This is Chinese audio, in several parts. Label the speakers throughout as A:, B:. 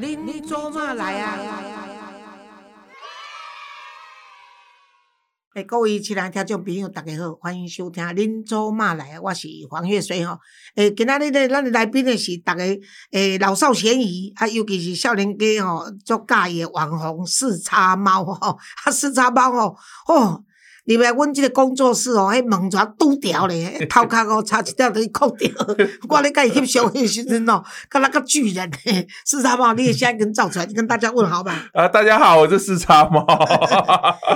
A: 恁做嘛来啊？诶，各位亲爱听众朋友，大家好，欢迎收听《恁做嘛来》，我是黄月水吼。诶，今仔日咧，咱来宾的是大家诶老少咸宜，啊，尤其是少年家吼，足介意的网红四叉猫吼，啊，四叉猫吼，吼。入来阮即个工作室哦，迄门全拄掉咧，头壳哦差一点都去扣掉。我咧甲伊翕相迄时阵哦，敢若个巨人诶，四叉猫，你也现在跟造出来，跟大家问好吧。
B: 啊，大家好，我是四叉猫。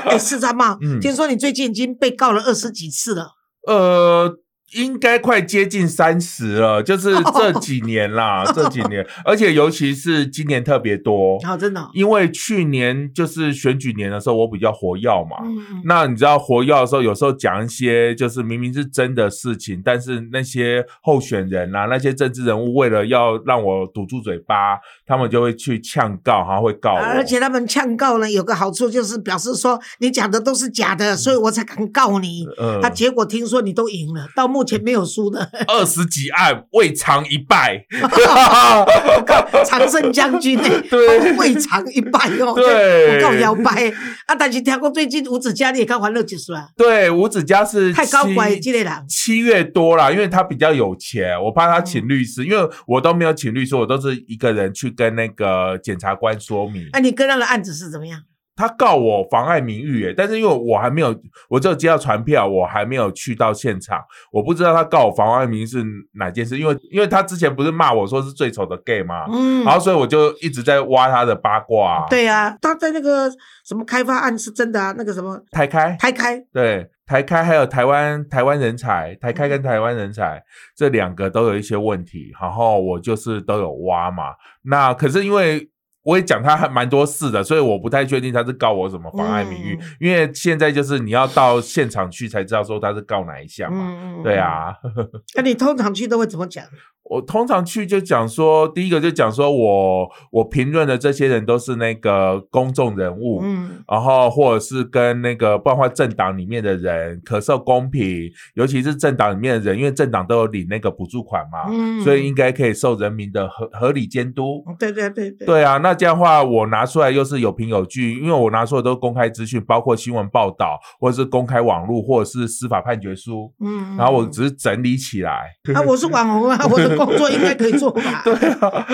A: 哎，四叉猫，
B: 嗯
A: 听说你最近已经被告了二十几次了。
B: 呃，应该快接近三十了，就是这几年啦，这几年，而且尤其是今年特别多，
A: 好，真的哦。
B: 因为去年就是选举年的时候，我比较活跃嘛。
A: 嗯，
B: 那你知道活跃的时候，有时候讲一些就是明明是真的事情，但是那些候选人啊，那些政治人物为了要让我堵住嘴巴，他们就会去呛告，然后会告我。
A: 而且他们呛告呢，有个好处就是表示说你讲的都是假的，所以我才敢告你。
B: 嗯
A: 啊，结果听说你都赢了，到目前没有输的。
B: 二十几案未尝一败，
A: 我靠，常胜将军呢、
B: 对
A: 未尝一败哦。
B: 对
A: 我告摇摆啊！但是听过最近吴子嘉你也看欢乐指数啊，
B: 对，吴子嘉是
A: 太高
B: 七
A: 乖这个人。
B: 七月多啦，因为他比较有钱，我怕他请律师，因为我都没有请律师，我都是一个人去跟那个检察官说明。
A: 那、你跟那个案子是怎么样？
B: 他告我妨碍名誉，诶，但是因为我还没有，我只有接到传票，我还没有去到现场，我不知道他告我妨碍名誉是哪件事，因为因为他之前不是骂我说是最丑的 gay 吗？
A: 嗯，
B: 然后所以我就一直在挖他的八卦、啊。，
A: 对啊，他在那个什么开发案是真的啊，那个什么
B: 台开
A: 台开，
B: 对，台开还有台湾台湾人才，台开跟台湾人才这两个都有一些问题，然后我就是都有挖嘛。那可是因为我也讲他还蛮多事的，所以我不太确定他是告我什么妨碍名誉，
A: 嗯
B: 因为现在就是你要到现场去才知道说他是告哪一项嘛。对。啊，
A: 那你通常去都会怎么讲？
B: 我通常去就讲说，第一个就讲说我我评论的这些人都是那个公众人物，
A: 嗯
B: 然后或者是跟那个不然话政党里面的人可受公平，尤其是政党里面的人，因为政党都有领那个补助款嘛，
A: 嗯，
B: 所以应该可以受人民的合合理监督。
A: 对对对对，
B: 对啊，那这样的话，我拿出来又是有凭有据，因为我拿出来都是公开资讯，包括新闻报道，或者是公开网络，或者是司法判决书，
A: 嗯，
B: 然后我只是整理起来。
A: 啊，我是网红啊，我的工作应该可以做吧？
B: 对啊，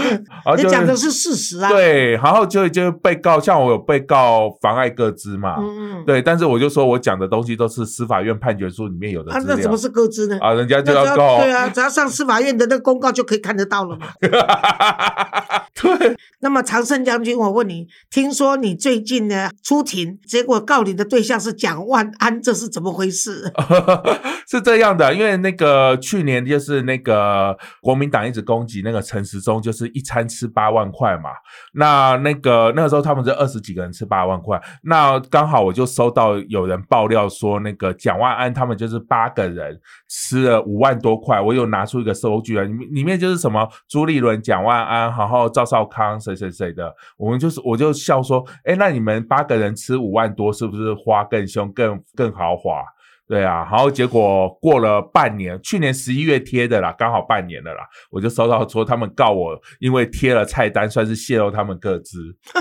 A: 你
B: 就
A: 讲的是事实啊。，
B: 对，然后就就被告，像我有被告妨碍各资嘛，
A: 嗯嗯，
B: 对，但是我就说我讲的东西都是司法院判决书里面有的
A: 那怎么是各自呢？
B: 啊，人家就要告，
A: 对啊，只要上司法院的那个公告就可以看得到了嘛。
B: 对，
A: 那么常胜将军，我问你，听说你最近呢出庭，结果告你的对象是蒋万安，这是怎么回事？
B: 是这样的，因为那个去年就是那个国民党一直攻击那个陈时中，就是一餐吃八万块嘛。那那个那个时候他们是二十几个人吃八万块，那刚好我就收到有人爆料说，那个蒋万安他们就是八个人吃了五万多块，我有拿出一个收据啊，里面里面就是什么朱立伦、蒋万安，然后赵少康谁谁谁的，我们就是我就笑说，哎，那你们八个人吃五万多，是不是花更凶、更更豪华？对啊，然后结果过了半年，去年十一月贴的啦，刚好半年了啦，我就收到说他们告我，因为贴了菜单，算是泄露他们各自，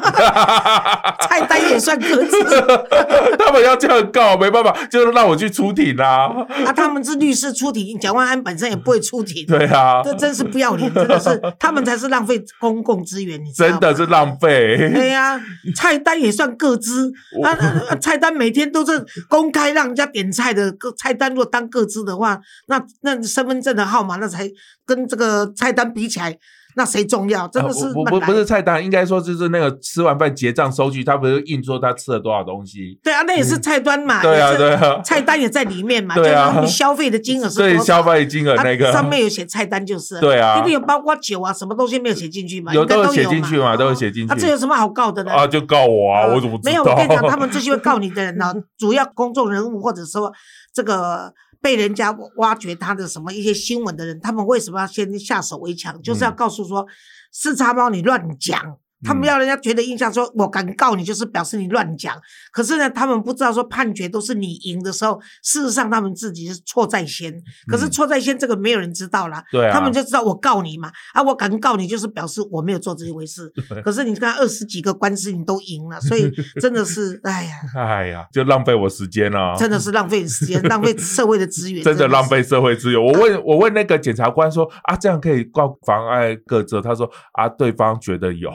A: 菜单也算各自
B: 他们要这样告，没办法，就是让我去出庭啦、
A: 啊？他们是律师出庭，蒋万安本身也不会出庭。
B: 对啊，
A: 这真是不要脸，真的是他们才是浪费公共资源，你？
B: 真的是浪费。
A: 对呀、菜单也算各资啊啊啊！菜单每天都是公开让人家点菜的，个菜单若单个字的话，那那身份证的号码那才跟这个菜单比起来，那谁重要？真的是
B: 啊不不不是菜单，应该说就是那个吃完饭结账收据，他不是印说他吃了多少东西？
A: 对啊，那也是菜单嘛，
B: 对啊对啊
A: 菜单也在里面嘛，
B: 对啊
A: 消费的金额是？
B: 消费金额
A: 啊
B: 那个、
A: 上面有写菜单就是，
B: 对啊
A: 一定有包括酒啊，什么东西没有写进去嘛？
B: 有都写进去嘛，都有写进去。
A: 啊，这有什么好告的呢？
B: 啊，就告我啊，
A: 呃
B: 我怎么知道？
A: 没有，我跟你讲，他们这些会告你的人呢，主要公众人物或者说这个被人家挖掘他的什么一些新闻的人，他们为什么要先下手为强？就是要告诉说，四叉猫你乱讲。他们要人家觉得印象说，我敢告你，就是表示你乱讲。可是呢，他们不知道说判决都是你赢的时候，事实上他们自己是错在先。可是错在先，这个没有人知道啦。
B: 对啊，
A: 他们就知道我告你嘛，啊，我敢告你，就是表示我没有做这一回事。可是你看二十几个官司你都赢了，所以 真的是，哎呀，
B: 哎呀，就浪费我时间了，
A: 真的是浪费时间，浪费社会的资源，
B: 真的浪费社会资源。我问我问那个检察官说啊，这样可以告妨碍各责？他说啊，对方觉得有。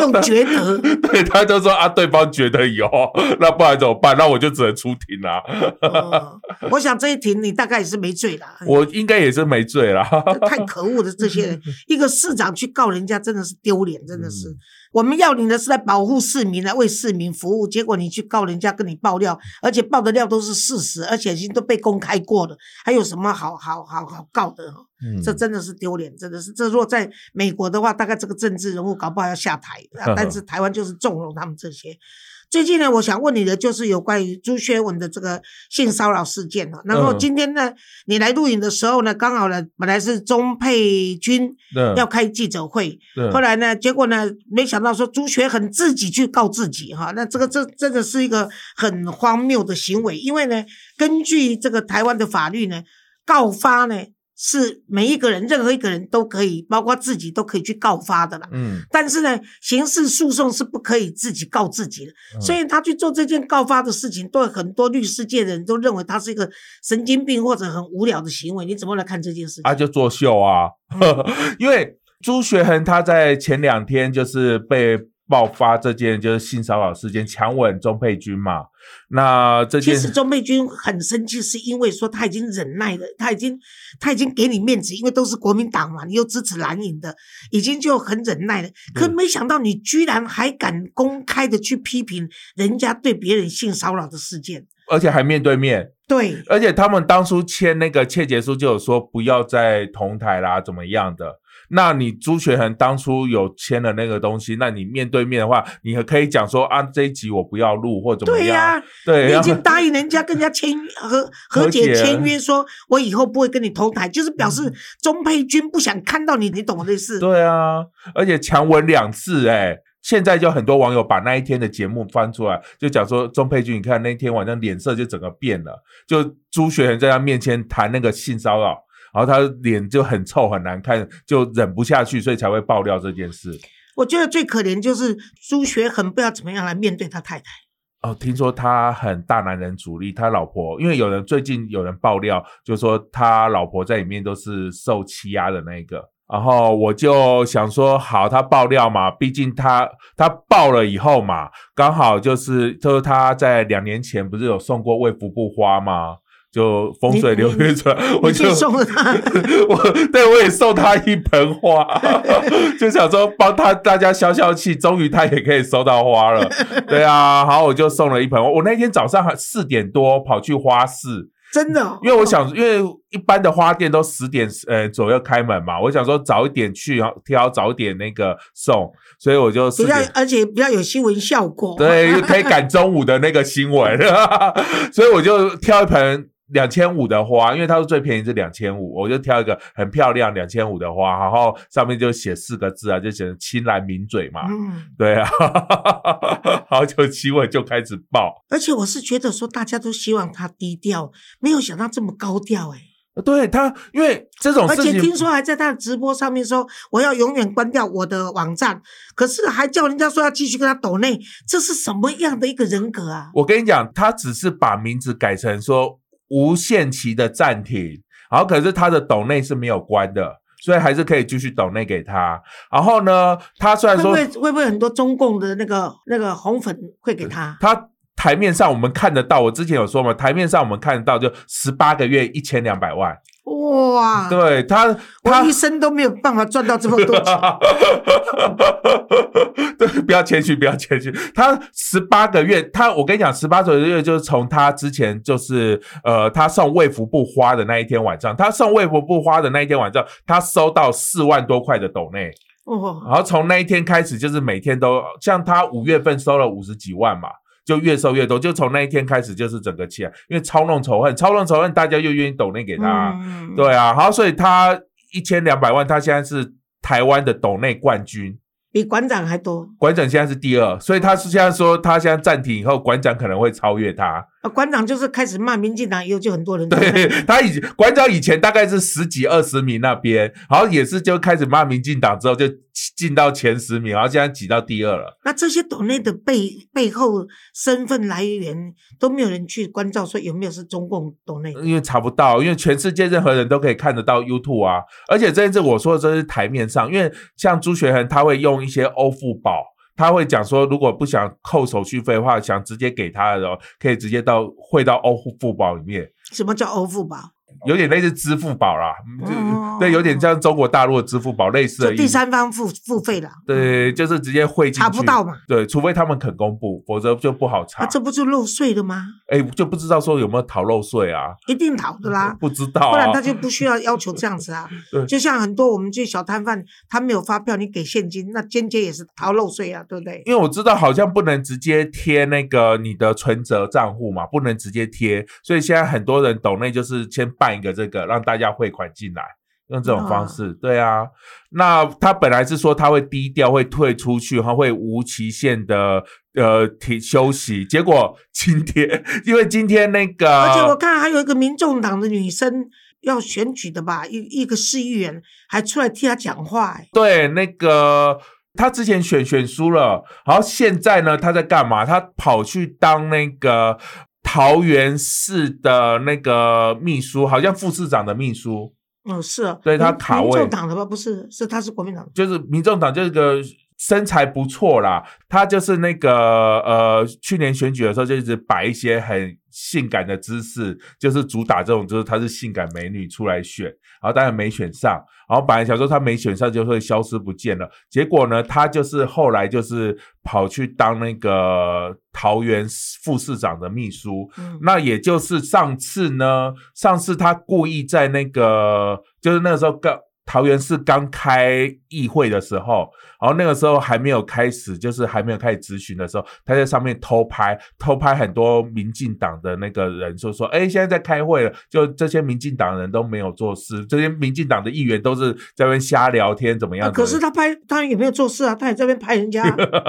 A: 用觉得，
B: 对他就说啊，对方觉得有，那不然怎么办？那我就只能出庭啦。
A: 我想这一庭你大概也是没罪啦。
B: 我应该也是没罪啦。
A: 太可恶的这些人，一个市长去告人家，真的是丢脸，真的是。我们要你的是在保护市民，来为市民服务，结果你去告人家，跟你爆料，而且爆的料都是事实，而且已经都被公开过了，还有什么好好好好告的？这真的是丢脸，真的是。这如果在美国的话，大概这个政治人物搞不好要下台，但是台湾就是纵容他们这些。最近呢，我想问你的就是有关于朱学文的这个性骚扰事件了。然后今天呢，你来录影的时候呢，刚好呢，本来是钟佩君要开记者会，后来呢，结果呢，没想到说朱学恒自己去告自己哈，那这个这真的是一个很荒谬的行为，因为呢，根据这个台湾的法律呢，告发呢。是每一个人，任何一个人都可以，包括自己都可以去告发的啦。嗯，但是呢，刑事诉讼是不可以自己告自己的，所以他去做这件告发的事情，对很多律师界的人都认为他是一个神经病或者很无聊的行为。你怎么来看这件事情？
B: 啊，就作秀啊，因为朱学恒他在前两天就是被。爆发这件就是性骚扰事件，强吻钟佩君嘛？那这件
A: 其实钟佩君很生气，是因为说他已经忍耐了，他已经他已经给你面子，因为都是国民党嘛，你又支持蓝营的，已经就很忍耐了。可没想到你居然还敢公开的去批评人家对别人性骚扰的事件，
B: 而且还面对面。
A: 对，
B: 而且他们当初签那个切结书就有说不要再同台啦，怎么样的？那你朱学恒当初有签了那个东西，那你面对面的话，你可以讲说啊，这一集我不要录或怎么样？对
A: 呀，
B: 对，
A: 你已经答应人家跟人家签和 和解签约，说我以后不会跟你同台，就是表示钟佩君不想看到你，你懂的意思？
B: 对啊，而且强吻两次，哎，现在就很多网友把那一天的节目翻出来，就讲说钟佩君，你看那天晚上脸色就整个变了，就朱学恒在他面前谈那个性骚扰。然后他脸就很臭很难看，就忍不下去，所以才会爆料这件事。
A: 我觉得最可怜就是朱学恒，不知道怎么样来面对他太太。
B: 哦，听说他很大男人主义，他老婆因为有人最近有人爆料，就说他老婆在里面都是受欺压的那个。然后我就想说，好，他爆料嘛，毕竟他他爆了以后嘛，刚好就是就是他在两年前不是有送过卫福部花吗？就风水流月出来，我就
A: 送了他。
B: 我对我也送他一盆花，就想说帮他大家消消气，终于他也可以收到花了。对啊，好，我就送了一盆。我那天早上四点多跑去花市。
A: 真的，
B: 因为我想，因为一般的花店都十点呃左右开门嘛，我想说早一点去，然后挑早点那个送，所以我就
A: 比较而且比较有新闻效果，
B: 对，可以赶 中午的那个新闻，所以我就挑一盆。两千五的花，因为他是最便宜是两千五，我就挑一个很漂亮两千五的花，然后上面就写四个字啊，就写“青蓝抿嘴”嘛。嗯，对啊，好久新闻就开始爆。
A: 而且我是觉得说，大家都希望他低调，没有想到这么高调哎。
B: 对他，因为这种，而
A: 且听说还在他的直播上面说我要永远关掉我的网站，可是还叫人家说要继续跟他抖内，这是什么样的一个人格啊？
B: 我跟你讲，他只是把名字改成说。无限期的暂停，然后可是他的抖内是没有关的，所以还是可以继续抖内给他。然后呢，他虽然说
A: 会会不会很多中共的那个那个红粉会给他？
B: 他台面上我们看得到，我之前有说嘛，台面上我们看得到，就十八个月一千两百万。
A: 哇！
B: 对他，他
A: 一生都没有办法赚到这么多钱。
B: 对，不要谦虚，不要谦虚。他十八个月，他我跟你讲，十八个月就是从他之前就是呃，他送卫福部花的那一天晚上，他送卫福部花的那一天晚上，他收到四万多块的斗内。哦。然后从那一天开始，就是每天都像他五月份收了五十几万嘛。就越收越多，就从那一天开始就是整个起来，因为操弄仇恨，操弄仇恨，大家又愿意抖内给他，对啊，好，所以他一千两百万，他现在是台湾的抖内冠军。
A: 比馆长还多。
B: 馆长现在是第二，所以他是现在说他现在暂停以后，馆长可能会超越他。
A: 啊，馆长就是开始骂民进党以后，就很多人
B: 对他以馆长以前大概是十几二十名那边，然后也是就开始骂民进党之后就进到前十名，然后现在挤到第二了。
A: 那这些岛内的背背后身份来源都没有人去关照，说有没有是中共岛内？
B: 因为查不到，因为全世界任何人都可以看得到 YouTube 啊。而且这一次我说的这是台面上，因为像朱学恒他会用一些欧付宝。他会讲说，如果不想扣手续费的话，想直接给他的，可以直接到汇到欧付宝里面。
A: 什么叫欧付宝？
B: 有点类似支付宝啦，对，有点像中国大陆的支付宝类似的。
A: 第三方付付费啦。
B: 对，就是直接汇进去。
A: 查不到嘛？
B: 对，除非他们肯公布，否则就不好查。
A: 这不就漏税的吗？
B: 哎，就不知道说有没有逃漏税啊？
A: 一定逃的啦。
B: 不知道，
A: 不然他就不需要要求这样子啊。就像很多我们这小摊贩，他没有发票，你给现金，那间接也是逃漏税啊，对不对？
B: 因为我知道好像不能直接贴那个你的存折账户嘛，不能直接贴，所以现在很多人抖内就是先办一个这个让。大家汇款进来，用这种方式，对啊。那他本来是说他会低调，会退出去，他会无期限的呃停休息。结果今天，因为今天那个，
A: 而且我看还有一个民众党的女生要选举的吧，一一个市议员还出来替他讲话。
B: 对，那个他之前选选输了，然后现在呢，他在干嘛？他跑去当那个。桃园市的那个秘书，好像副市长的秘书。
A: 嗯，是啊，
B: 对他卡位。民
A: 众党的吧？不是，是他是国民党。
B: 就是民众党，这个身材不错啦。她就是那个呃，去年选举的时候就一直摆一些很性感的姿势，就是主打这种，就是她是性感美女出来选，然后当然没选上。然后本来想说她没选上就会消失不见了，结果呢，她就是后来就是跑去当那个桃园副市长的秘书。那也就是上次呢，上次她故意在那个，就是那个时候刚。桃园市刚开议会的时候，然后那个时候还没有开始，就是还没有开始咨询的时候，他在上面偷拍，偷拍很多民进党的那个人，就说：“哎，现在在开会了，就这些民进党人都没有做事，这些民进党的议员都是在那边瞎聊天，怎么样？”
A: 可是他拍，他也没有做事啊，他也在那边拍人家。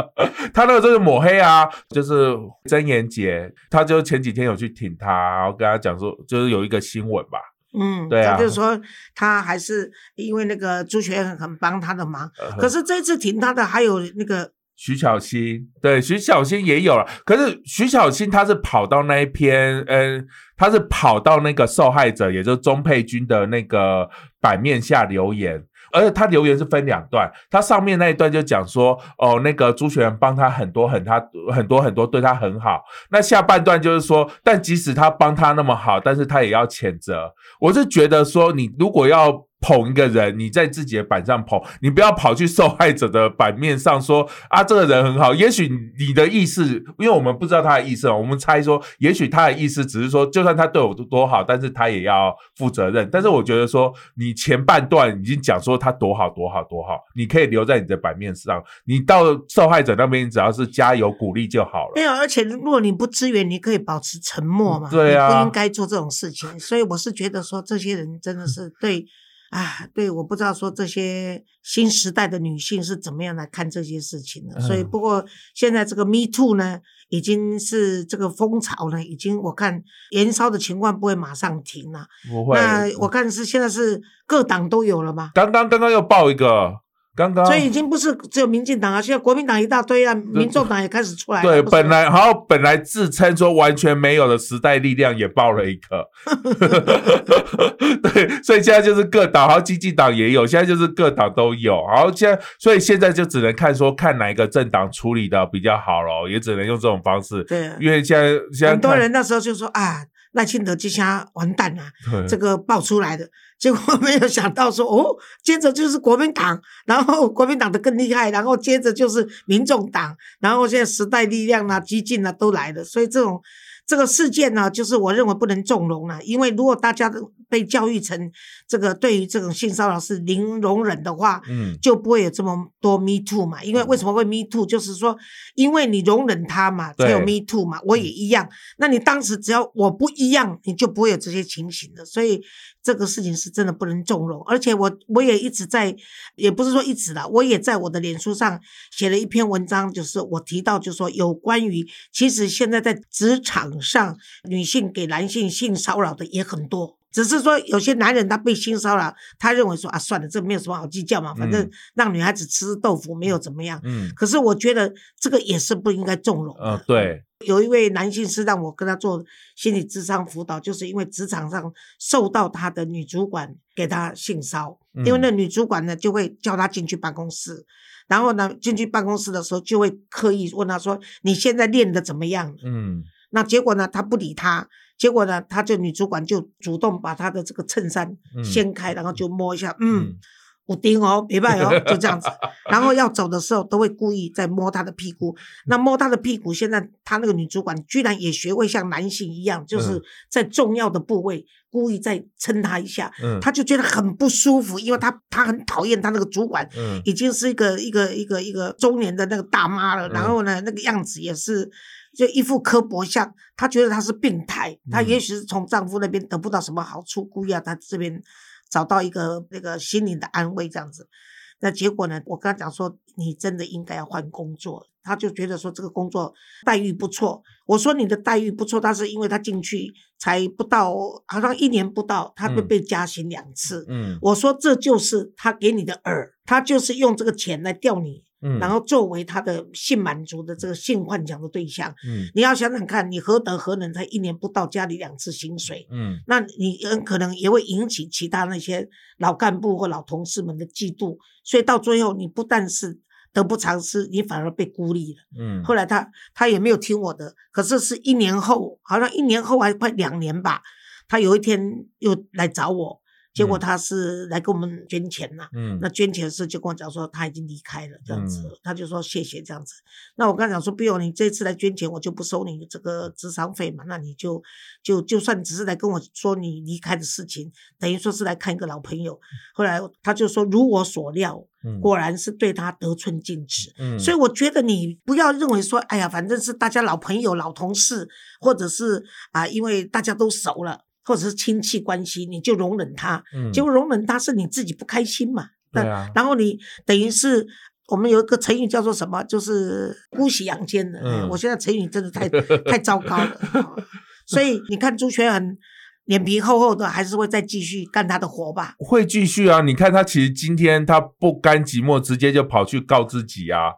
B: 他那个就是抹黑啊，就是曾妍杰，他就前几天有去挺他，然后跟他讲说，就是有一个新闻吧。
A: 嗯，对啊，就是说他还是因为那个朱学恒很帮他的忙，可是这次停他的还有那个
B: 徐小新，对，徐小新也有了，可是徐小新他是跑到那一篇，嗯，他是跑到那个受害者，也就是钟佩君的那个版面下留言。而且他留言是分两段，他上面那一段就讲说，哦，那个朱学仁帮他很多很他很多很多对他很好。那下半段就是说，但即使他帮他那么好，但是他也要谴责。我是觉得说，你如果要。捧一个人，你在自己的板上捧，你不要跑去受害者的版面上说啊，这个人很好。也许你的意思，因为我们不知道他的意思我们猜说，也许他的意思只是说，就算他对我多好，但是他也要负责任。但是我觉得说，你前半段已经讲说他多好多好多好，你可以留在你的版面上，你到受害者那边，你只要是加油鼓励就好了。
A: 没有，而且如果你不支援，你可以保持沉默嘛。
B: 对啊，
A: 不应该做这种事情。所以我是觉得说，这些人真的是对。啊，对，我不知道说这些新时代的女性是怎么样来看这些事情的，所以不过现在这个 Me Too 呢，已经是这个风潮呢，已经我看燃烧的情况不会马上停了。
B: 不会。
A: 那我看是现在是各党都有了吗？
B: 刚刚刚刚又爆一个。刚刚，
A: 所以已经不是只有民进党啊，现在国民党一大堆啊，民众党也开始出来。
B: 对，本来好，本来自称说完全没有的时代力量也爆了一个。对，所以现在就是各党，然后经济党也有，现在就是各党都有，然后现在，所以现在就只能看说看哪一个政党处理的比较好咯，也只能用这种方式。
A: 对，
B: 因为现在现在
A: 很多人那时候就说啊。赖清德这下完蛋了，这个爆出来的结果 没有想到说哦，接着就是国民党，然后国民党的更厉害，然后接着就是民众党，然后现在时代力量啊、激进啊都来了，所以这种。这个事件呢，就是我认为不能纵容了，因为如果大家都被教育成这个对于这种性骚扰是零容忍的话，嗯，就不会有这么多 Me Too 嘛。因为为什么会 Me Too？就是说，因为你容忍他嘛，才有 Me Too 嘛。我也一样。那你当时只要我不一样，你就不会有这些情形的。所以这个事情是真的不能纵容。而且我我也一直在，也不是说一直啦，我也在我的脸书上写了一篇文章，就是我提到，就是说有关于其实现在在职场上，女性给男性性骚扰的也很多。只是说有些男人他被性骚扰，他认为说啊算了，这没有什么好计较嘛，反正让女孩子吃豆腐没有怎么样。嗯。可是我觉得这个也是不应该纵容。
B: 嗯，对。
A: 有一位男性是让我跟他做心理智商辅导，就是因为职场上受到他的女主管给他性骚因为那女主管呢就会叫他进去办公室，然后呢进去办公室的时候就会刻意问他说你现在练的怎么样？嗯。那结果呢他不理他。结果呢，他就女主管就主动把他的这个衬衫掀开，然后就摸一下，嗯，我钉哦，别拜哦，就这样子。然后要走的时候，都会故意在摸他的屁股。那摸他的屁股，现在他那个女主管居然也学会像男性一样，就是在重要的部位故意再蹭他一下。嗯，他就觉得很不舒服，因为他他很讨厌他那个主管，嗯，已经是一个一个一个一个中年的那个大妈了。然后呢，那个样子也是。就一副刻薄相，她觉得她是病态，她也许是从丈夫那边得不到什么好处，故意要她这边找到一个那个心灵的安慰这样子。那结果呢？我跟他讲说，你真的应该要换工作。他就觉得说这个工作待遇不错。我说你的待遇不错，但是因为他进去才不到，好像一年不到，他就被加薪两次。嗯，我说这就是他给你的饵，他就是用这个钱来钓你。然后作为他的性满足的这个性幻想的对象，嗯，你要想想看，你何德何能才一年不到家里两次薪水，嗯，那你很可能也会引起其他那些老干部或老同事们的嫉妒，所以到最后你不但是得不偿失，你反而被孤立了，嗯。后来他他也没有听我的，可是是一年后，好像一年后还快两年吧，他有一天又来找我。结果他是来给我们捐钱呐，那捐钱的时就跟我讲说他已经离开了这样子，他就说谢谢这样子。那我刚讲说不用你这次来捐钱，我就不收你这个智商费嘛，那你就就就算只是来跟我说你离开的事情，等于说是来看一个老朋友。后来他就说如我所料，果然是对他得寸进尺。所以我觉得你不要认为说，哎呀，反正是大家老朋友、老同事，或者是啊，因为大家都熟了。或者是亲戚关系，你就容忍他，结果容忍他是你自己不开心嘛？
B: 对啊。
A: 然后你等于是我们有一个成语叫做什么？就是姑息养奸的。嗯。我现在成语真的太太糟糕了。所以你看朱全恒脸皮厚厚的，还是会再继续干他的活吧？
B: 会继续啊！你看他其实今天他不甘寂寞，直接就跑去告自己啊。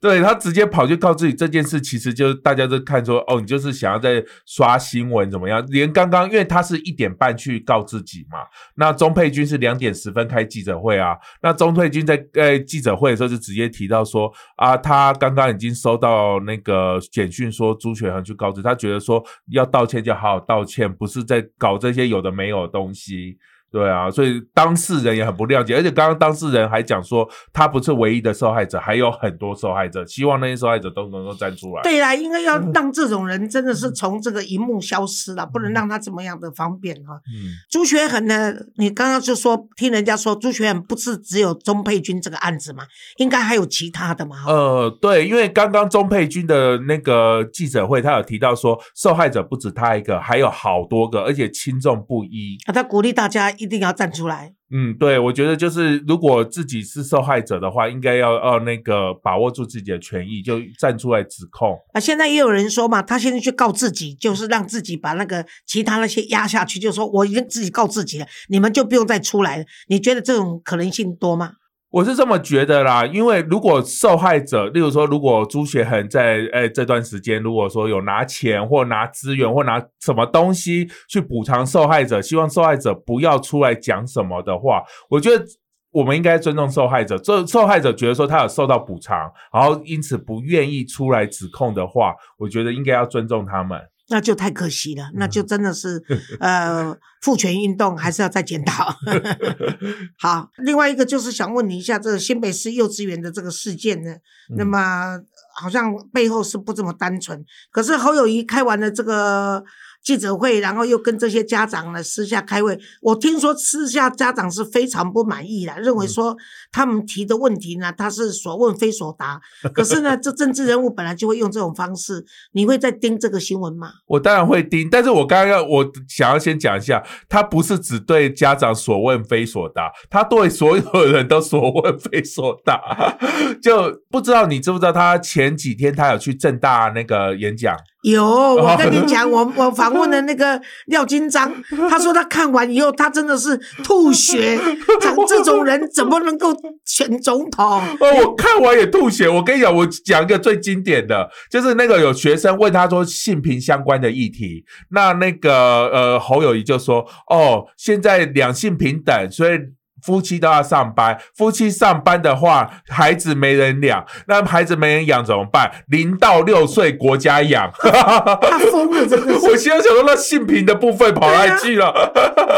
B: 对他直接跑去告自己这件事，其实就是大家都看说，哦，你就是想要在刷新闻怎么样？连刚刚，因为他是一点半去告自己嘛，那钟佩君是两点十分开记者会啊，那钟佩君在呃记者会的时候就直接提到说，啊，他刚刚已经收到那个简讯说朱雪恒去告知，他觉得说要道歉就好好道歉，不是在搞这些有的没有的东西。对啊，所以当事人也很不谅解，而且刚刚当事人还讲说，他不是唯一的受害者，还有很多受害者，希望那些受害者都能够站出来。
A: 对啦，应该要让这种人真的是从这个荧幕消失了，不能让他怎么样的方便哈。嗯，朱学恒呢，你刚刚就说听人家说朱学恒不是只有钟佩君这个案子嘛，应该还有其他的嘛。
B: 呃，对，因为刚刚钟佩君的那个记者会，他有提到说，受害者不止他一个，还有好多个，而且轻重不一。
A: 啊，他鼓励大家。一定要站出来。
B: 嗯，对，我觉得就是如果自己是受害者的话，应该要要那个把握住自己的权益，就站出来指控。
A: 啊，现在也有人说嘛，他现在去告自己，就是让自己把那个其他那些压下去，就说我已经自己告自己了，你们就不用再出来了。你觉得这种可能性多吗？
B: 我是这么觉得啦，因为如果受害者，例如说，如果朱学恒在诶这段时间，如果说有拿钱或拿资源或拿什么东西去补偿受害者，希望受害者不要出来讲什么的话，我觉得我们应该尊重受害者。这受害者觉得说他有受到补偿，然后因此不愿意出来指控的话，我觉得应该要尊重他们。
A: 那就太可惜了，那就真的是 呃，父权运动还是要再检讨。好，另外一个就是想问你一下，这个新北市幼稚园的这个事件呢，那么好像背后是不这么单纯。可是侯友谊开完了这个记者会，然后又跟这些家长呢私下开会。我听说私下家长是非常不满意的，认为说他们提的问题呢，他是所问非所答。可是呢，这政治人物本来就会用这种方式。你会再盯这个新闻吗？
B: 我当然会盯，但是我刚刚要我想要先讲一下，他不是只对家长所问非所答，他对所有人都所问非所答。就不知道你知不知道，他前几天他有去正大那个演讲。
A: 有，我跟你讲，我我访问的那个廖金章，他说他看完以后，他真的是吐血。讲这种人怎么能够选总统？
B: 哦，我看完也吐血。我跟你讲，我讲一个最经典的，就是那个有学生问他说性平相关的议题，那那个呃侯友谊就说，哦，现在两性平等，所以。夫妻都要上班，夫妻上班的话，孩子没人养，那孩子没人养怎么办？零到六岁国家养，
A: 他疯了，真的。
B: 我现在想到那性平的部分跑哪去了？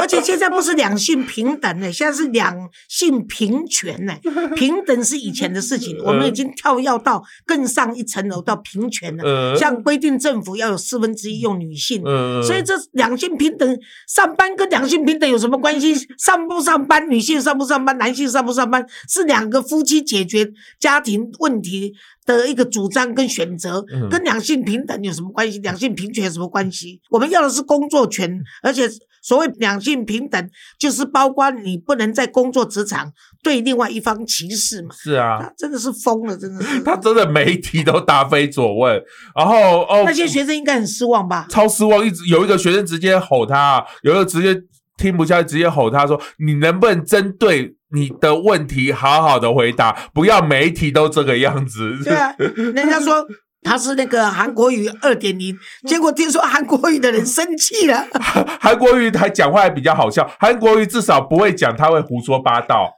A: 而且现在不是两性平等呢，现在是两性平权呢。平等是以前的事情，我们已经跳跃到更上一层楼到平权了。像规定政府要有四分之一用女性，所以这两性平等，上班跟两性平等有什么关系？上不上班，女性。上不上班，男性上不上班，是两个夫妻解决家庭问题的一个主张跟选择，跟两性平等有什么关系？两性平权有什么关系？我们要的是工作权，而且所谓两性平等，就是包括你不能在工作职场对另外一方歧视嘛？
B: 是啊，
A: 他真的是疯了，真的是，
B: 他真的媒体都答非所问，然后哦，
A: 那些学生应该很失望吧？
B: 超失望，一直有一个学生直接吼他，有一个直接。听不下去，直接吼他说：“你能不能针对你的问题好好的回答？不要每一题都这个样子。”
A: 对啊，人家说他是那个韩国语二点零，结果听说韩国语的人生气了。
B: 韩国语还讲话还比较好笑，韩国语至少不会讲，他会胡说八道。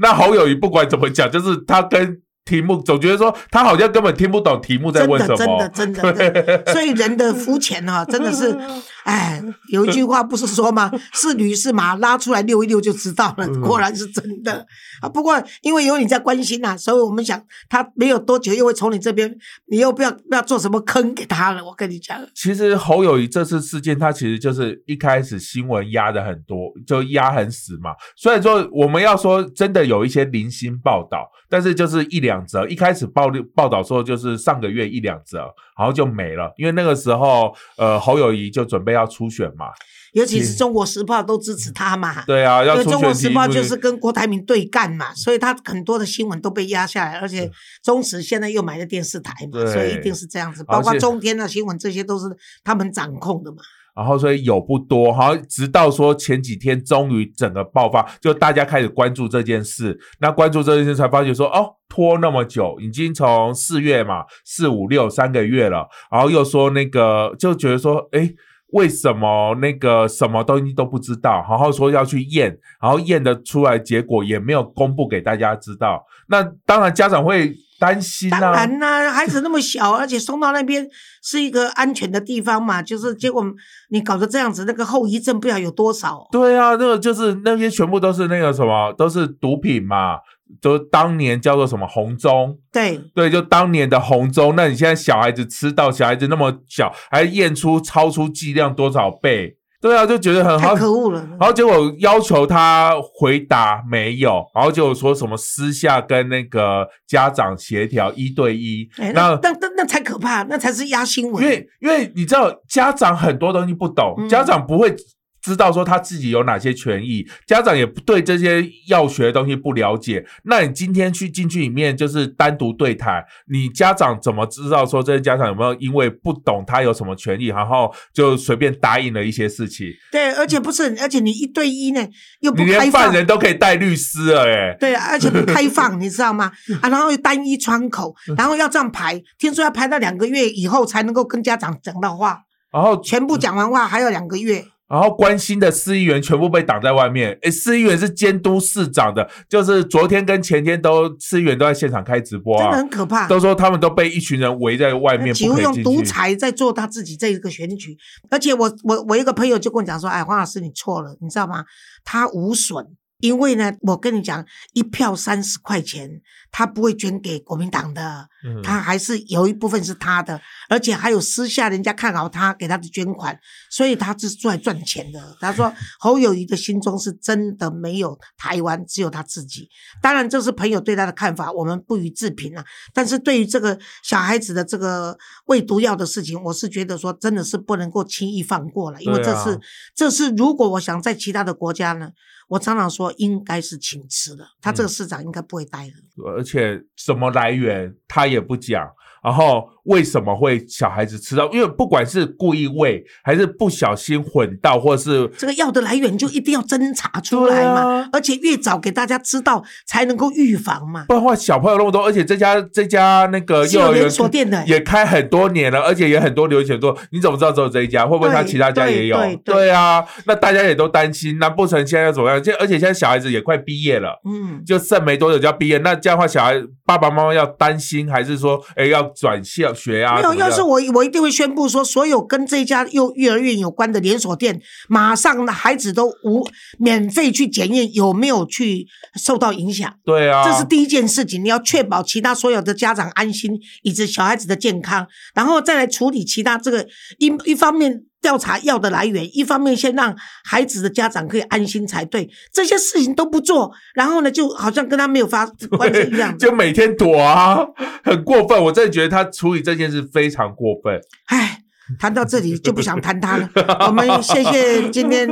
B: 那侯友谊不管怎么讲，就是他跟。题目总觉得说他好像根本听不懂题目在问什么，
A: 真的真的 真的，所以人的肤浅啊，真的是，哎，有一句话不是说吗？是驴是马，拉出来遛一遛就知道了，果然是真的啊。不过因为有你在关心呐，所以我们想他没有多久又会从你这边，你又不要不要做什么坑给他了。我跟你讲，
B: 其实侯友谊这次事件，他其实就是一开始新闻压的很多，就压很死嘛。所以说我们要说真的有一些零星报道，但是就是一两。则一开始报报道说就是上个月一两折，然后就没了，因为那个时候呃侯友谊就准备要初选嘛，
A: 尤其是中国时报都支持他嘛，
B: 对啊，
A: 因为中国时报就是跟郭台铭对干嘛，所以他很多的新闻都被压下来，而且中时现在又买了电视台嘛，所以一定是这样子，包括中天的新闻这些都是他们掌控的嘛。
B: 然后所以有不多，好像直到说前几天终于整个爆发，就大家开始关注这件事。那关注这件事才发觉说，哦，拖那么久，已经从四月嘛，四五六三个月了。然后又说那个，就觉得说，哎，为什么那个什么东西都不知道？然后说要去验，然后验的出来结果也没有公布给大家知道。那当然家长会。担心啊！
A: 当然啦，孩子那么小，而且送到那边是一个安全的地方嘛，就是结果你搞得这样子，那个后遗症不知道有多少。
B: 对啊，那个就是那些全部都是那个什么，都是毒品嘛，都当年叫做什么红中。
A: 对
B: 对，就当年的红中。那你现在小孩子吃到，小孩子那么小，还验出超出剂量多少倍？对啊，就觉得很好，
A: 可恶了。
B: 然后结果要求他回答没有，然后就说什么私下跟那个家长协调一对一。
A: 那那那那才可怕，那才是压新闻。
B: 因为因为你知道，家长很多东西不懂，家长不会。知道说他自己有哪些权益，家长也对这些要学的东西不了解。那你今天去进去里面就是单独对谈，你家长怎么知道说这些家长有没有因为不懂他有什么权益，然后就随便答应了一些事情？
A: 对，而且不是，而且你一对一呢又不开
B: 放，连犯人都可以带律师了，哎，
A: 对，而且不开放，你知道吗？啊，然后又单一窗口，然后要这样排，听说要排到两个月以后才能够跟家长讲到话，
B: 然后
A: 全部讲完话还要两个月。
B: 然后关心的司议员全部被挡在外面。诶，司议员是监督市长的，就是昨天跟前天都司议员都在现场开直播，
A: 真的很可怕。
B: 都说他们都被一群人围在外面，
A: 几乎用独裁在做他自己这一个选举。而且我我我一个朋友就跟我讲说：“哎，黄老师你错了，你知道吗？他无损。”因为呢，我跟你讲，一票三十块钱，他不会捐给国民党的，
B: 嗯
A: 他还是有一部分是他的，而且还有私下人家看好他给他的捐款，所以他是出来赚钱的。他说 侯友谊的心中是真的没有台湾，只有他自己。当然，这是朋友对他的看法，我们不予置评啊。但是对于这个小孩子的这个喂毒药的事情，我是觉得说真的是不能够轻易放过了，因为这是、这是如果我想在其他的国家呢，我常常说应该是请辞的，他这个市长应该不会待了。
B: 而且什么来源他也不讲，然后为什么会小孩子吃到？因为不管是故意喂，还是不小心混到，或是
A: 这个药的来源就一定要侦查出来嘛，
B: 啊
A: 而且越早给大家知道，才能够预防嘛。
B: 不然的话，小朋友那么多，而且这家这家那个幼儿园
A: 连锁店的
B: 也开很多年了，而且也很多流行多，你怎么知道只有这一家？会不会他其他家也有？
A: 对对对
B: 啊，那大家也都担心，难不成现在要怎么样？现而且现在小孩子也快毕业了。
A: 嗯，
B: 就剩没多久就要毕业，那这样的话，小孩爸爸妈妈要担心，还是说，哎，要转校学啊？
A: 没有，要是我我一定会宣布说，所有跟这家幼幼儿园有关的连锁店，马上孩子都无免费去检验有没有去受到影响。
B: 对啊，
A: 这是第一件事情，你要确保其他所有的家长安心，以及小孩子的健康，然后再来处理其他这个一一方面调查药的来源，一方面先让孩子的家长可以安心才对。这些事情都不做，然后呢，就好像跟他没有发关系一样。
B: 就每天躲啊，很过分。我真的觉得他处理这件事非常过分。
A: 唉，谈到这里就不想谈他了。我们谢谢今天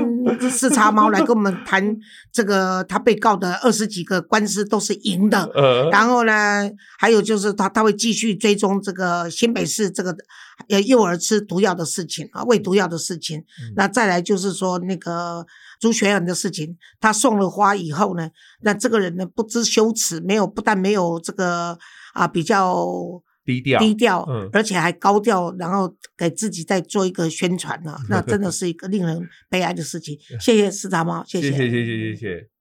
A: 四叉猫来跟我们谈这个他被告的二十几个官司都是赢的。
B: 呃，
A: 然后呢，还有就是他他会继续追踪这个新北市这个呃幼儿吃毒药的事情啊，喂毒药的事情。那再来就是说那个朱学恒的事情，他送了花以后呢，那这个人呢不知羞耻，没有不但没有这个啊比较
B: 低调，
A: 低调，
B: 嗯
A: 而且还高调，然后给自己再做一个宣传呢、那真的是一个令人悲哀的事情。谢谢四大猫，谢
B: 谢谢谢谢谢谢。